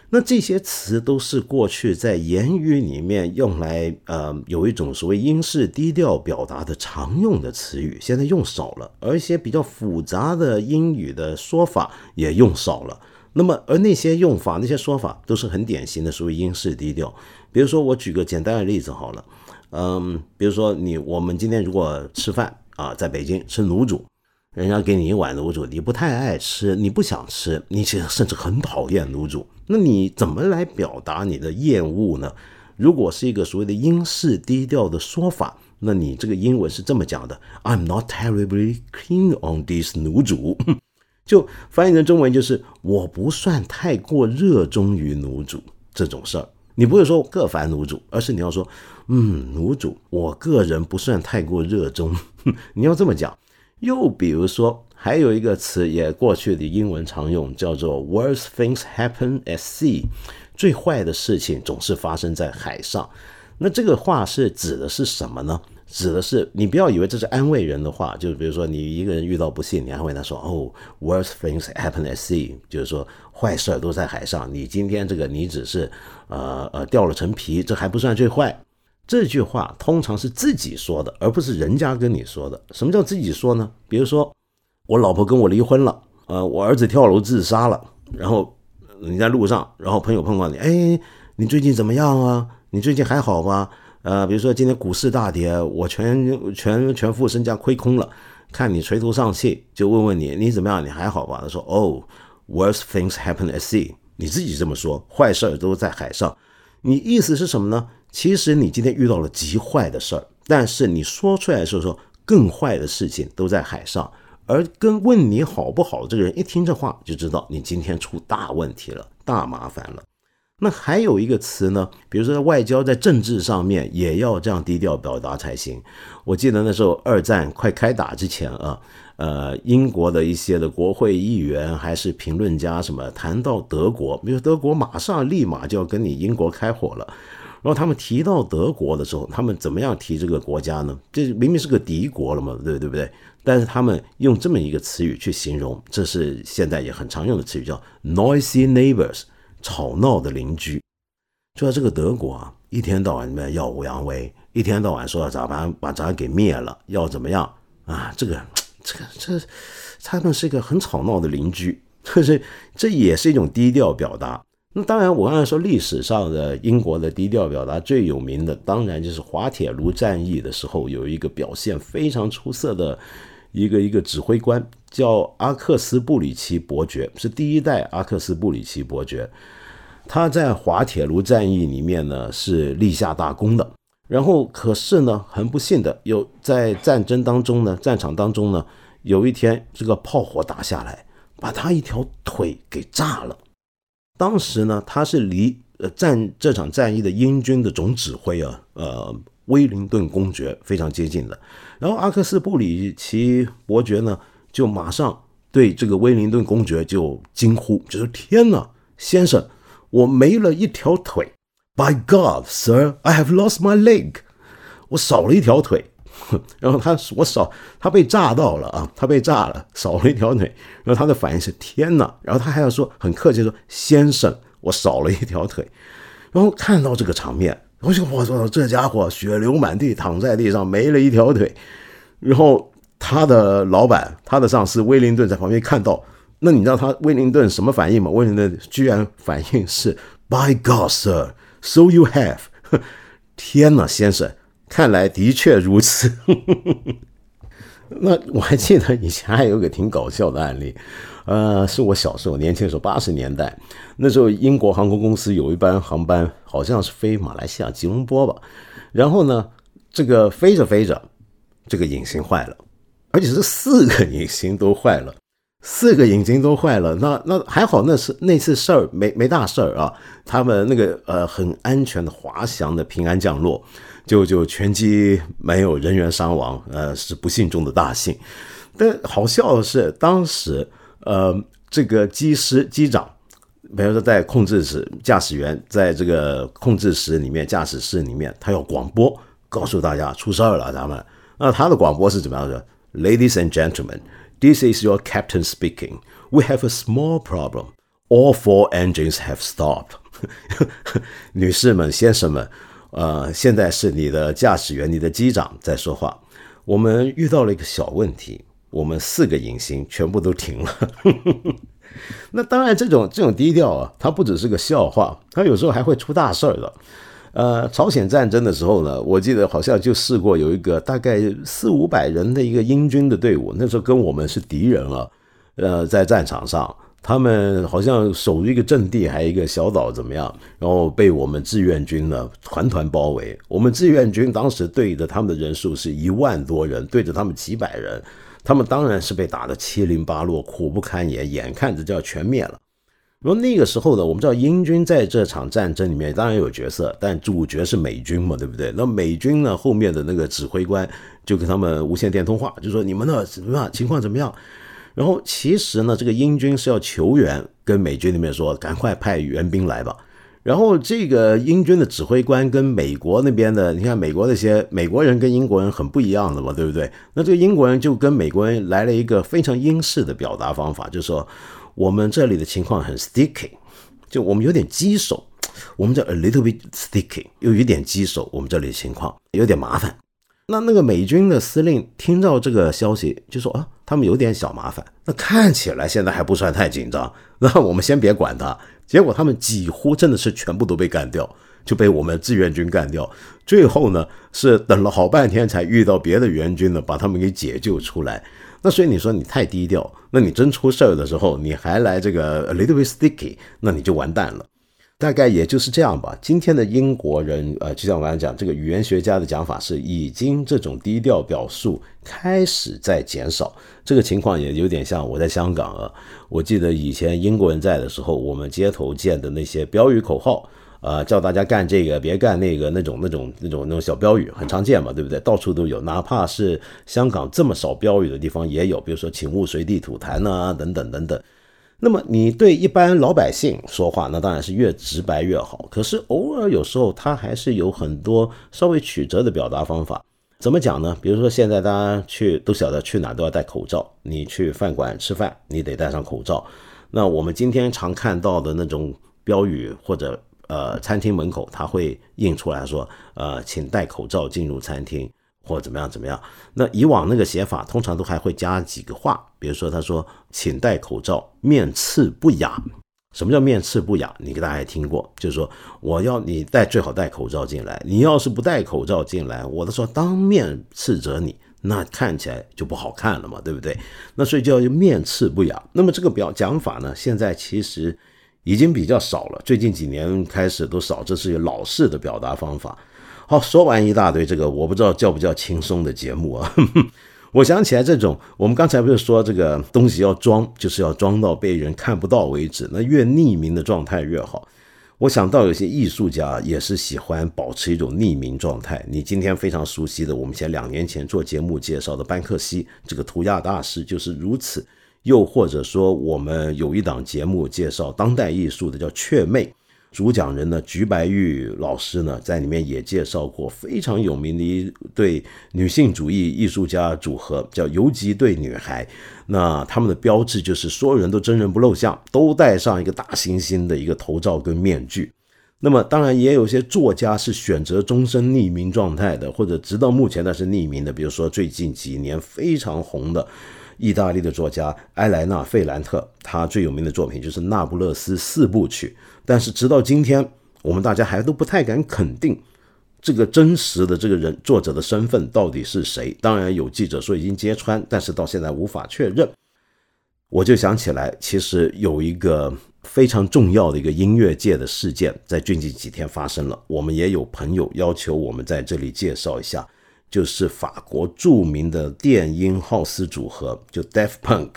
那这些词都是过去在言语里面用来，呃，有一种所谓英式低调表达的常用的词语，现在用少了，而一些比较复杂的英语的说法也用少了。那么，而那些用法、那些说法都是很典型的，所谓英式低调。比如说，我举个简单的例子好了，嗯，比如说你我们今天如果吃饭啊，在北京吃卤煮。人家给你一碗卤煮，你不太爱吃，你不想吃，你其实甚至很讨厌卤煮。那你怎么来表达你的厌恶呢？如果是一个所谓的英式低调的说法，那你这个英文是这么讲的：I'm not terribly keen on this 卤煮。就翻译成中文就是我不算太过热衷于卤煮这种事儿。你不会说各凡奴主，而是你要说，嗯，奴主，我个人不算太过热衷。你要这么讲。又比如说，还有一个词也过去的英文常用，叫做 "Worst things happen at sea"，最坏的事情总是发生在海上。那这个话是指的是什么呢？指的是你不要以为这是安慰人的话，就是比如说你一个人遇到不幸，你安慰他说：“哦，worst things happen at sea。”就是说坏事儿都在海上。你今天这个你只是呃呃掉了层皮，这还不算最坏。这句话通常是自己说的，而不是人家跟你说的。什么叫自己说呢？比如说我老婆跟我离婚了，呃，我儿子跳楼自杀了，然后你在路上，然后朋友碰到你，哎，你最近怎么样啊？你最近还好吧？呃，比如说今天股市大跌，我全全全副身家亏空了，看你垂头丧气，就问问你你怎么样？你还好吧？他说哦，worst things happen at sea。你自己这么说，坏事儿都在海上。你意思是什么呢？其实你今天遇到了极坏的事儿，但是你说出来的时候说更坏的事情都在海上，而跟问你好不好这个人一听这话就知道你今天出大问题了，大麻烦了。那还有一个词呢，比如说在外交、在政治上面也要这样低调表达才行。我记得那时候二战快开打之前啊，呃，英国的一些的国会议员还是评论家什么谈到德国，比如德国马上立马就要跟你英国开火了，然后他们提到德国的时候，他们怎么样提这个国家呢？这明明是个敌国了嘛，对对不对？但是他们用这么一个词语去形容，这是现在也很常用的词语，叫 noisy neighbors。吵闹的邻居，就在这个德国啊，一天到晚在耀武扬威，一天到晚说要咋办把咱给灭了，要怎么样啊？这个，这个，这，他们是一个很吵闹的邻居，这是这也是一种低调表达。那当然，我刚才说历史上的英国的低调表达最有名的，当然就是滑铁卢战役的时候有一个表现非常出色的一个一个指挥官。叫阿克斯布里奇伯爵，是第一代阿克斯布里奇伯爵。他在滑铁卢战役里面呢是立下大功的。然后可是呢，很不幸的，有在战争当中呢，战场当中呢，有一天这个炮火打下来，把他一条腿给炸了。当时呢，他是离呃战这场战役的英军的总指挥啊，呃威灵顿公爵非常接近的。然后阿克斯布里奇伯爵呢。就马上对这个威灵顿公爵就惊呼，就说：“天哪，先生，我没了一条腿！By God, sir, I have lost my leg！我少了一条腿。然后他我少他被炸到了啊，他被炸了，少了一条腿。然后他的反应是：天哪！然后他还要说很客气说：先生，我少了一条腿。然后看到这个场面，我就我说这家伙血流满地，躺在地上没了一条腿。然后。他的老板，他的上司威灵顿在旁边看到，那你知道他威灵顿什么反应吗？威灵顿居然反应是 “By God, sir, so you have。”天哪，先生，看来的确如此。那我还记得以前还有个挺搞笑的案例，呃，是我小时候年轻的时候，八十年代那时候，英国航空公司有一班航班，好像是飞马来西亚吉隆坡吧，然后呢，这个飞着飞着，这个引擎坏了。而且是四个引擎都坏了，四个引擎都坏了。那那还好，那是那次事儿没没大事儿啊。他们那个呃很安全的滑翔的平安降落，就就全机没有人员伤亡，呃是不幸中的大幸。但好笑的是，当时呃这个机师机长，比如说在控制室，驾驶员在这个控制室里面，驾驶室里面，他要广播告诉大家出事儿了，咱们。那他的广播是怎么样的？Ladies and gentlemen, this is your captain speaking. We have a small problem. All four engines have stopped. 女士们、先生们，呃，现在是你的驾驶员、你的机长在说话。我们遇到了一个小问题，我们四个引擎全部都停了。那当然，这种这种低调啊，它不只是个笑话，它有时候还会出大事儿的。呃，朝鲜战争的时候呢，我记得好像就试过有一个大概四五百人的一个英军的队伍，那时候跟我们是敌人了。呃，在战场上，他们好像守一个阵地，还有一个小岛怎么样，然后被我们志愿军呢团团包围。我们志愿军当时对着他们的人数是一万多人，对着他们几百人，他们当然是被打得七零八落，苦不堪言，眼看着就要全灭了。然后那个时候呢，我们知道英军在这场战争里面当然有角色，但主角是美军嘛，对不对？那美军呢后面的那个指挥官就跟他们无线电通话，就说你们的怎么样，情况怎么样？然后其实呢，这个英军是要求援，跟美军那边说赶快派援兵来吧。然后这个英军的指挥官跟美国那边的，你看美国那些美国人跟英国人很不一样的嘛，对不对？那这个英国人就跟美国人来了一个非常英式的表达方法，就是说我们这里的情况很 sticky，就我们有点棘手，我们这 a little bit sticky，又有点棘手，我们这里的情况有点麻烦。那那个美军的司令听到这个消息，就说啊，他们有点小麻烦。那看起来现在还不算太紧张，那我们先别管他。结果他们几乎真的是全部都被干掉，就被我们志愿军干掉。最后呢，是等了好半天才遇到别的援军呢，把他们给解救出来。那所以你说你太低调，那你真出事儿的时候，你还来这个 a little bit sticky，那你就完蛋了。大概也就是这样吧。今天的英国人，呃，就像我刚才讲，这个语言学家的讲法是，已经这种低调表述开始在减少。这个情况也有点像我在香港啊。我记得以前英国人在的时候，我们街头见的那些标语口号，呃，叫大家干这个，别干那个，那种那种那种那种小标语很常见嘛，对不对？到处都有，哪怕是香港这么少标语的地方也有，比如说“请勿随地吐痰”啊，等等等等。那么你对一般老百姓说话，那当然是越直白越好。可是偶尔有时候他还是有很多稍微曲折的表达方法。怎么讲呢？比如说现在大家去都晓得去哪都要戴口罩，你去饭馆吃饭你得戴上口罩。那我们今天常看到的那种标语或者呃餐厅门口他会印出来说呃请戴口罩进入餐厅。或怎么样怎么样？那以往那个写法通常都还会加几个话，比如说他说：“请戴口罩，面刺不雅。”什么叫面刺不雅？你给大家也听过，就是说我要你戴最好戴口罩进来，你要是不戴口罩进来，我的说当面斥责你，那看起来就不好看了嘛，对不对？那所以叫面刺不雅。那么这个表讲法呢，现在其实已经比较少了，最近几年开始都少，这是一个老式的表达方法。好，说完一大堆这个，我不知道叫不叫轻松的节目啊。我想起来，这种我们刚才不是说这个东西要装，就是要装到被人看不到为止，那越匿名的状态越好。我想到有些艺术家也是喜欢保持一种匿名状态。你今天非常熟悉的，我们前两年前做节目介绍的班克西这个涂鸦大师就是如此。又或者说，我们有一档节目介绍当代艺术的，叫雀妹。主讲人呢，菊白玉老师呢，在里面也介绍过非常有名的一对女性主义艺术家组合，叫游击队女孩。那他们的标志就是所有人都真人不露相，都戴上一个大猩猩的一个头罩跟面具。那么当然也有些作家是选择终身匿名状态的，或者直到目前那是匿名的。比如说最近几年非常红的意大利的作家埃莱娜·费兰特，他最有名的作品就是《那不勒斯四部曲》。但是直到今天，我们大家还都不太敢肯定这个真实的这个人作者的身份到底是谁。当然有记者说已经揭穿，但是到现在无法确认。我就想起来，其实有一个非常重要的一个音乐界的事件，在最近几天发生了。我们也有朋友要求我们在这里介绍一下，就是法国著名的电音浩斯组合，就 Def Punk，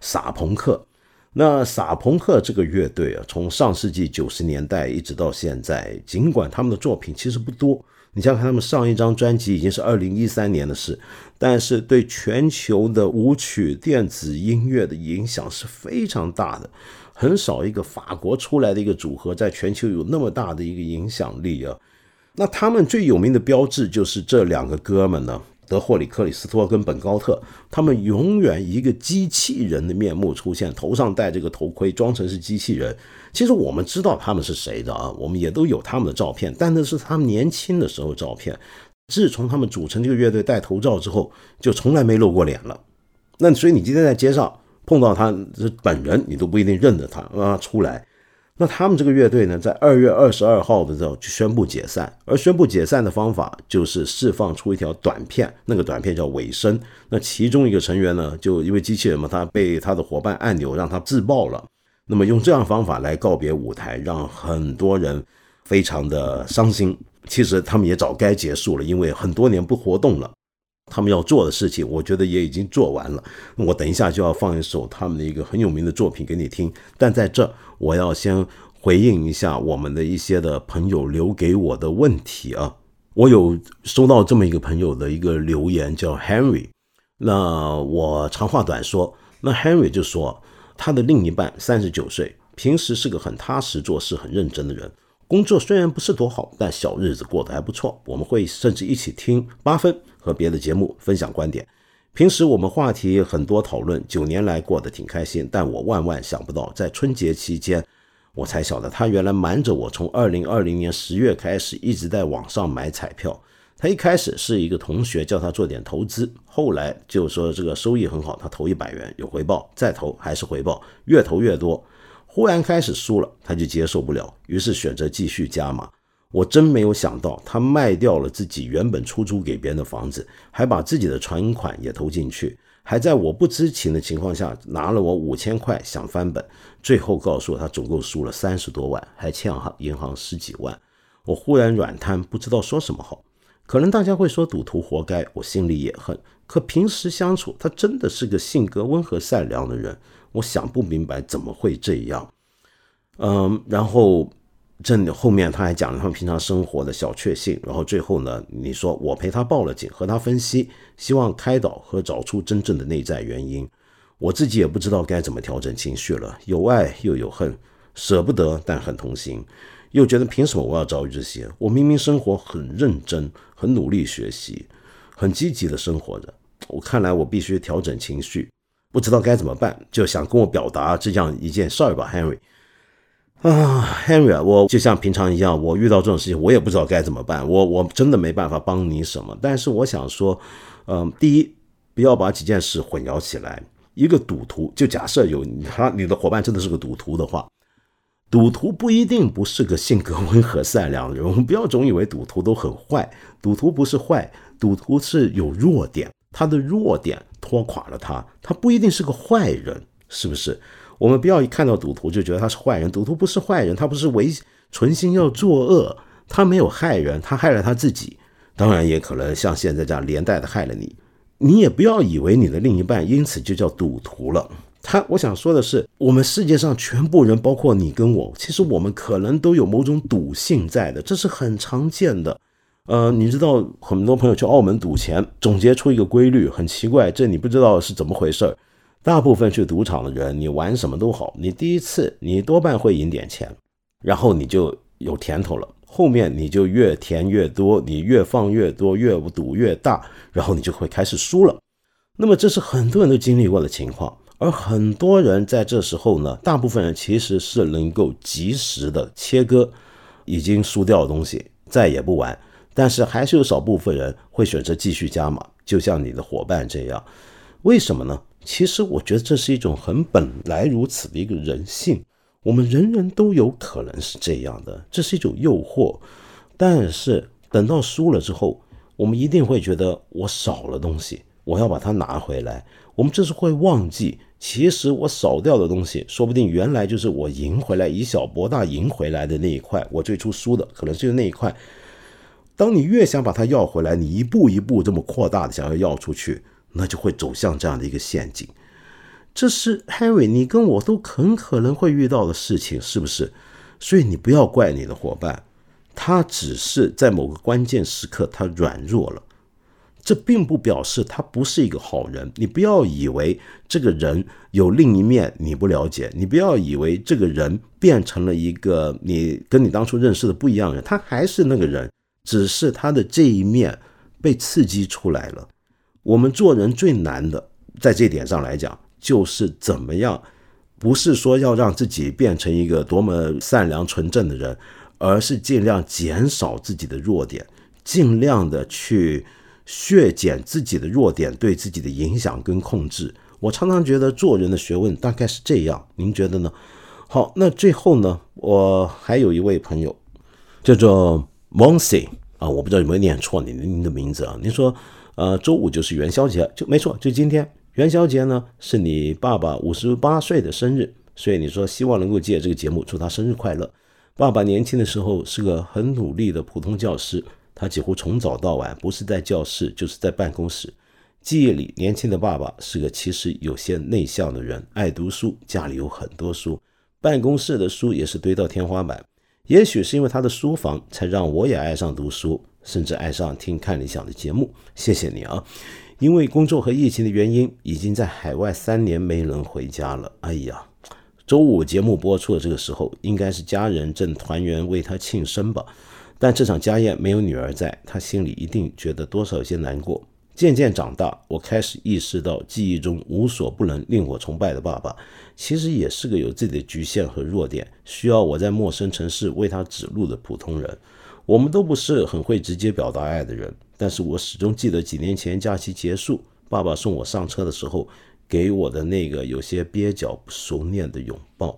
傻朋克。那傻朋克这个乐队啊，从上世纪九十年代一直到现在，尽管他们的作品其实不多，你想想看，他们上一张专辑已经是二零一三年的事，但是对全球的舞曲电子音乐的影响是非常大的，很少一个法国出来的一个组合在全球有那么大的一个影响力啊。那他们最有名的标志就是这两个哥们呢。德霍里、克里斯托跟本高特，他们永远一个机器人的面目出现，头上戴这个头盔，装成是机器人。其实我们知道他们是谁的啊，我们也都有他们的照片，但那是他们年轻的时候照片。自从他们组成这个乐队戴头罩之后，就从来没露过脸了。那所以你今天在街上碰到他本人，你都不一定认得他啊出来。那他们这个乐队呢，在二月二十二号的时候就宣布解散，而宣布解散的方法就是释放出一条短片，那个短片叫《尾声》。那其中一个成员呢，就因为机器人嘛，他被他的伙伴按钮让他自爆了。那么用这样方法来告别舞台，让很多人非常的伤心。其实他们也早该结束了，因为很多年不活动了。他们要做的事情，我觉得也已经做完了。我等一下就要放一首他们的一个很有名的作品给你听，但在这我要先回应一下我们的一些的朋友留给我的问题啊。我有收到这么一个朋友的一个留言，叫 Henry。那我长话短说，那 Henry 就说他的另一半三十九岁，平时是个很踏实做事、很认真的人。工作虽然不是多好，但小日子过得还不错。我们会甚至一起听八分和别的节目分享观点。平时我们话题很多讨论，九年来过得挺开心。但我万万想不到，在春节期间，我才晓得他原来瞒着我，从二零二零年十月开始一直在网上买彩票。他一开始是一个同学叫他做点投资，后来就说这个收益很好，他投一百元有回报，再投还是回报，越投越多。忽然开始输了，他就接受不了，于是选择继续加码。我真没有想到，他卖掉了自己原本出租给别人的房子，还把自己的存款也投进去，还在我不知情的情况下拿了我五千块想翻本，最后告诉我他总共输了三十多万，还欠行银行十几万。我忽然软瘫，不知道说什么好。可能大家会说赌徒活该，我心里也恨。可平时相处，他真的是个性格温和善良的人。我想不明白怎么会这样。嗯，然后这后面他还讲了他们平常生活的小确幸。然后最后呢，你说我陪他报了警，和他分析，希望开导和找出真正的内在原因。我自己也不知道该怎么调整情绪了，有爱又有恨，舍不得但很同情。又觉得凭什么我要遭遇这些？我明明生活很认真，很努力学习，很积极的生活着。我看来我必须调整情绪，不知道该怎么办，就想跟我表达这样一件事儿吧，Henry。啊，Henry，我就像平常一样，我遇到这种事情，我也不知道该怎么办。我我真的没办法帮你什么。但是我想说，嗯，第一，不要把几件事混淆起来。一个赌徒，就假设有他，你的伙伴真的是个赌徒的话。赌徒不一定不是个性格温和善良的人，我们不要总以为赌徒都很坏。赌徒不是坏，赌徒是有弱点，他的弱点拖垮了他，他不一定是个坏人，是不是？我们不要一看到赌徒就觉得他是坏人，赌徒不是坏人，他不是违存心要作恶，他没有害人，他害了他自己，当然也可能像现在这样连带的害了你。你也不要以为你的另一半因此就叫赌徒了。他，我想说的是，我们世界上全部人，包括你跟我，其实我们可能都有某种赌性在的，这是很常见的。呃，你知道，很多朋友去澳门赌钱，总结出一个规律，很奇怪，这你不知道是怎么回事儿。大部分去赌场的人，你玩什么都好，你第一次你多半会赢点钱，然后你就有甜头了，后面你就越甜越多，你越放越多，越赌越大，然后你就会开始输了。那么这是很多人都经历过的情况。而很多人在这时候呢，大部分人其实是能够及时的切割已经输掉的东西，再也不玩。但是还是有少部分人会选择继续加码，就像你的伙伴这样。为什么呢？其实我觉得这是一种很本来如此的一个人性，我们人人都有可能是这样的，这是一种诱惑。但是等到输了之后，我们一定会觉得我少了东西，我要把它拿回来。我们这是会忘记，其实我少掉的东西，说不定原来就是我赢回来以小博大赢回来的那一块。我最初输的可能就是那一块。当你越想把它要回来，你一步一步这么扩大的想要要出去，那就会走向这样的一个陷阱。这是 Henry，你跟我都很可能会遇到的事情，是不是？所以你不要怪你的伙伴，他只是在某个关键时刻他软弱了。这并不表示他不是一个好人，你不要以为这个人有另一面你不了解，你不要以为这个人变成了一个你跟你当初认识的不一样的人，他还是那个人，只是他的这一面被刺激出来了。我们做人最难的，在这点上来讲，就是怎么样，不是说要让自己变成一个多么善良纯正的人，而是尽量减少自己的弱点，尽量的去。削减自己的弱点对自己的影响跟控制，我常常觉得做人的学问大概是这样，您觉得呢？好，那最后呢，我还有一位朋友叫做 Monsi 啊，我不知道有没有念错您您的名字啊？您说，呃，周五就是元宵节，就没错，就今天元宵节呢，是你爸爸五十八岁的生日，所以你说希望能够借这个节目祝他生日快乐。爸爸年轻的时候是个很努力的普通教师。他几乎从早到晚，不是在教室，就是在办公室。记忆里，年轻的爸爸是个其实有些内向的人，爱读书，家里有很多书，办公室的书也是堆到天花板。也许是因为他的书房，才让我也爱上读书，甚至爱上听看理想的节目。谢谢你啊！因为工作和疫情的原因，已经在海外三年没能回家了。哎呀，周五节目播出的这个时候，应该是家人正团圆为他庆生吧。但这场家宴没有女儿在，他心里一定觉得多少有些难过。渐渐长大，我开始意识到，记忆中无所不能、令我崇拜的爸爸，其实也是个有自己的局限和弱点，需要我在陌生城市为他指路的普通人。我们都不是很会直接表达爱的人，但是我始终记得几年前假期结束，爸爸送我上车的时候，给我的那个有些蹩脚、不熟练的拥抱。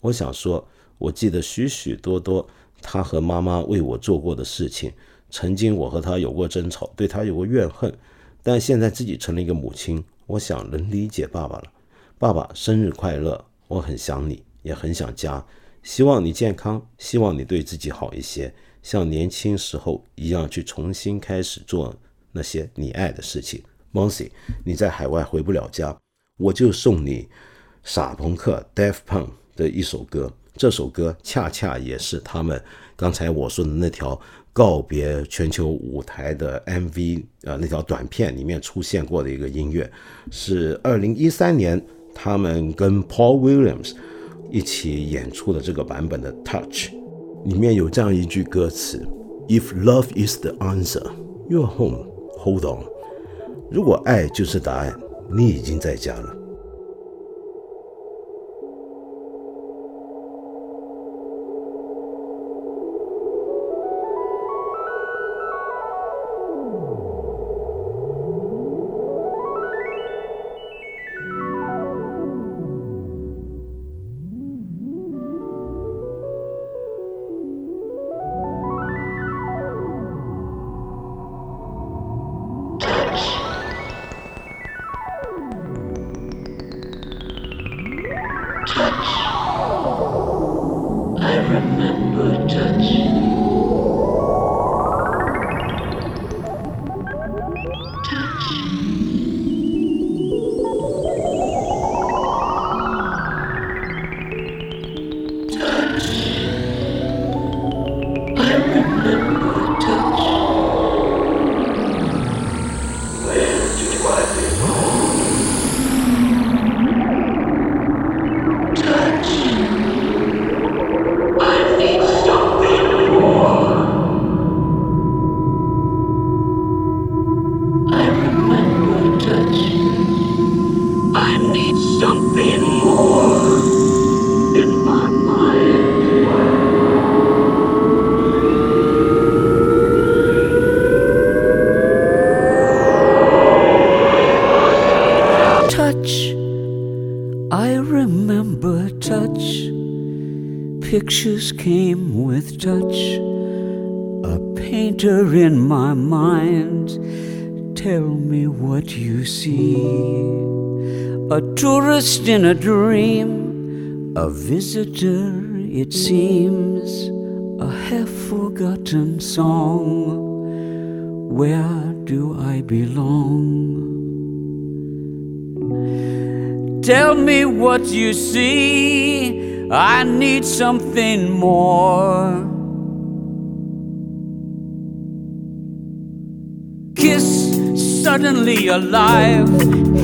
我想说，我记得许许多多。他和妈妈为我做过的事情，曾经我和他有过争吵，对他有过怨恨，但现在自己成了一个母亲，我想能理解爸爸了。爸爸生日快乐！我很想你，也很想家，希望你健康，希望你对自己好一些，像年轻时候一样去重新开始做那些你爱的事情。Moncy，你在海外回不了家，我就送你傻朋克 （Deaf Punk） 的一首歌。这首歌恰恰也是他们刚才我说的那条告别全球舞台的 MV 啊，那条短片里面出现过的一个音乐，是二零一三年他们跟 Paul Williams 一起演出的这个版本的 Touch，里面有这样一句歌词：If love is the answer, you're home. Hold on。如果爱就是答案，你已经在家了。Ah! Tourist in a dream. A visitor, it seems. A half forgotten song. Where do I belong? Tell me what you see I need something more. Kiss suddenly alive,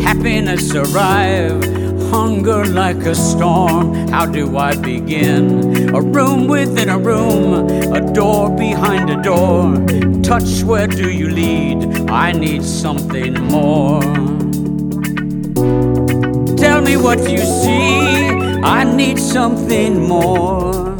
happiness arrive, hunger like a storm. How do I begin? A room within a room, a door behind a door. Touch, where do you lead? I need something more. Tell me what you see. I need something more.